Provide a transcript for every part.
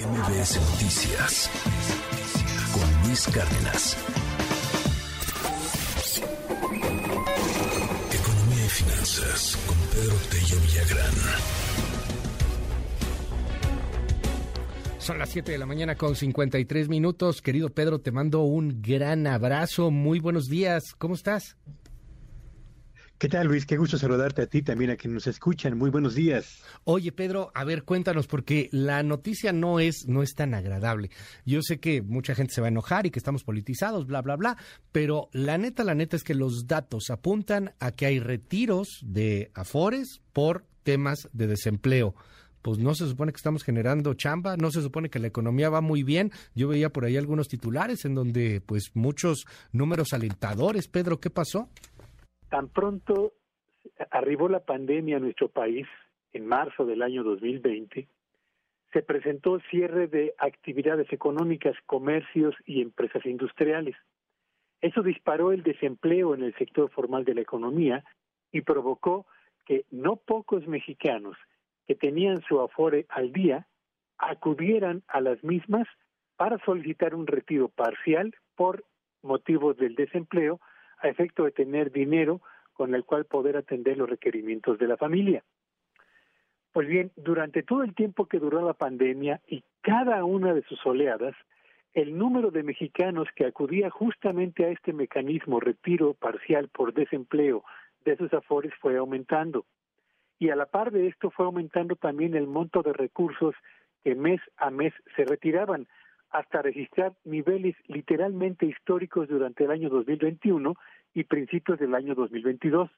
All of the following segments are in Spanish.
MBS Noticias con Luis Cárdenas. Economía y finanzas con Pedro Tello Villagrán. Son las 7 de la mañana con 53 minutos. Querido Pedro, te mando un gran abrazo. Muy buenos días. ¿Cómo estás? ¿Qué tal, Luis? Qué gusto saludarte a ti también, a quienes nos escuchan. Muy buenos días. Oye, Pedro, a ver, cuéntanos, porque la noticia no es, no es tan agradable. Yo sé que mucha gente se va a enojar y que estamos politizados, bla, bla, bla, pero la neta, la neta es que los datos apuntan a que hay retiros de afores por temas de desempleo pues no se supone que estamos generando chamba, no se supone que la economía va muy bien. Yo veía por ahí algunos titulares en donde pues muchos números alentadores. Pedro, ¿qué pasó? Tan pronto arribó la pandemia a nuestro país, en marzo del año 2020, se presentó cierre de actividades económicas, comercios y empresas industriales. Eso disparó el desempleo en el sector formal de la economía y provocó que no pocos mexicanos que tenían su afore al día acudieran a las mismas para solicitar un retiro parcial por motivos del desempleo a efecto de tener dinero con el cual poder atender los requerimientos de la familia. Pues bien, durante todo el tiempo que duró la pandemia y cada una de sus oleadas, el número de mexicanos que acudía justamente a este mecanismo retiro parcial por desempleo de sus afores fue aumentando. Y a la par de esto fue aumentando también el monto de recursos que mes a mes se retiraban, hasta registrar niveles literalmente históricos durante el año 2021 y principios del año 2022.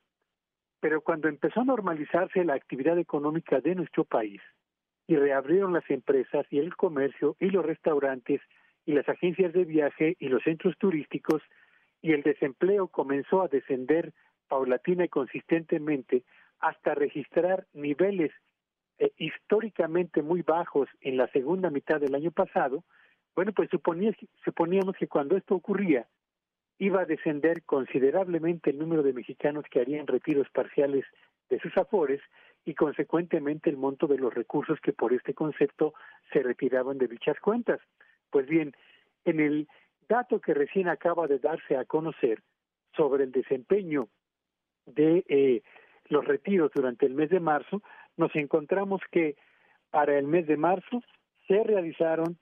Pero cuando empezó a normalizarse la actividad económica de nuestro país y reabrieron las empresas y el comercio y los restaurantes y las agencias de viaje y los centros turísticos y el desempleo comenzó a descender paulatina y consistentemente hasta registrar niveles eh, históricamente muy bajos en la segunda mitad del año pasado, bueno, pues suponía, suponíamos que cuando esto ocurría, iba a descender considerablemente el número de mexicanos que harían retiros parciales de sus afores y consecuentemente el monto de los recursos que por este concepto se retiraban de dichas cuentas. Pues bien, en el dato que recién acaba de darse a conocer sobre el desempeño de eh, los retiros durante el mes de marzo, nos encontramos que para el mes de marzo se realizaron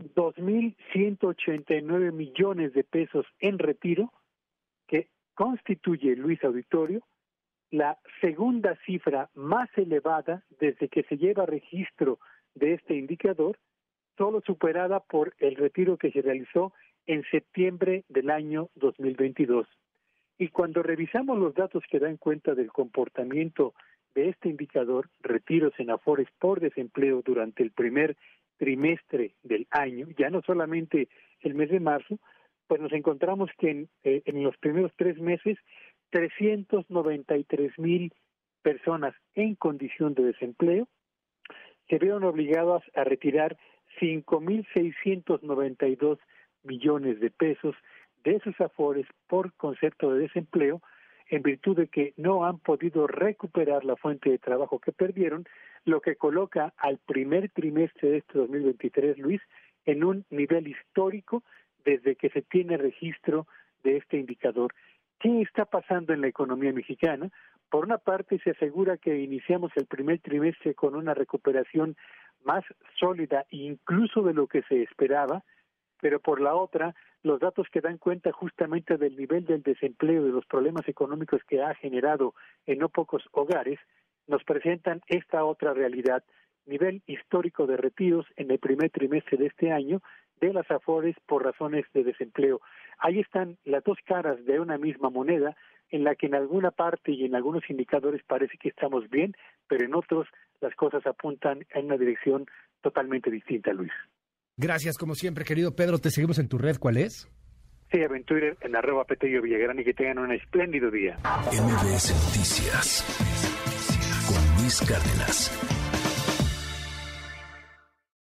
2.189 millones de pesos en retiro, que constituye, Luis Auditorio, la segunda cifra más elevada desde que se lleva registro de este indicador, solo superada por el retiro que se realizó en septiembre del año 2022. Y cuando revisamos los datos que dan cuenta del comportamiento de este indicador, retiros en afores por desempleo durante el primer trimestre del año, ya no solamente el mes de marzo, pues nos encontramos que en, eh, los primeros tres meses 393 mil personas en condición de desempleo se vieron obligadas a retirar 5.692 millones de pesos de sus afores por concepto de desempleo en virtud de que no han podido recuperar la fuente de trabajo que perdieron lo que coloca al primer trimestre de este 2023, Luis, en un nivel histórico desde que se tiene registro de este indicador. ¿Qué está pasando en la economía mexicana? Por una parte, se asegura que iniciamos el primer trimestre con una recuperación más sólida incluso de lo que se esperaba, pero por la otra, los datos que dan cuenta justamente del nivel del desempleo y los problemas económicos que ha generado en no pocos hogares, nos presentan esta otra realidad, nivel histórico de retiros en el primer trimestre de este año de las AFORES por razones de desempleo. Ahí están las dos caras de una misma moneda, en la que en alguna parte y en algunos indicadores parece que estamos bien, pero en otros las cosas apuntan en una dirección totalmente distinta, Luis. Gracias, como siempre, querido Pedro. Te seguimos en tu red. ¿Cuál es? Sí, en Twitter, en arroba Petello Villagrán y que tengan un espléndido día. MBS Noticias Cárdenas.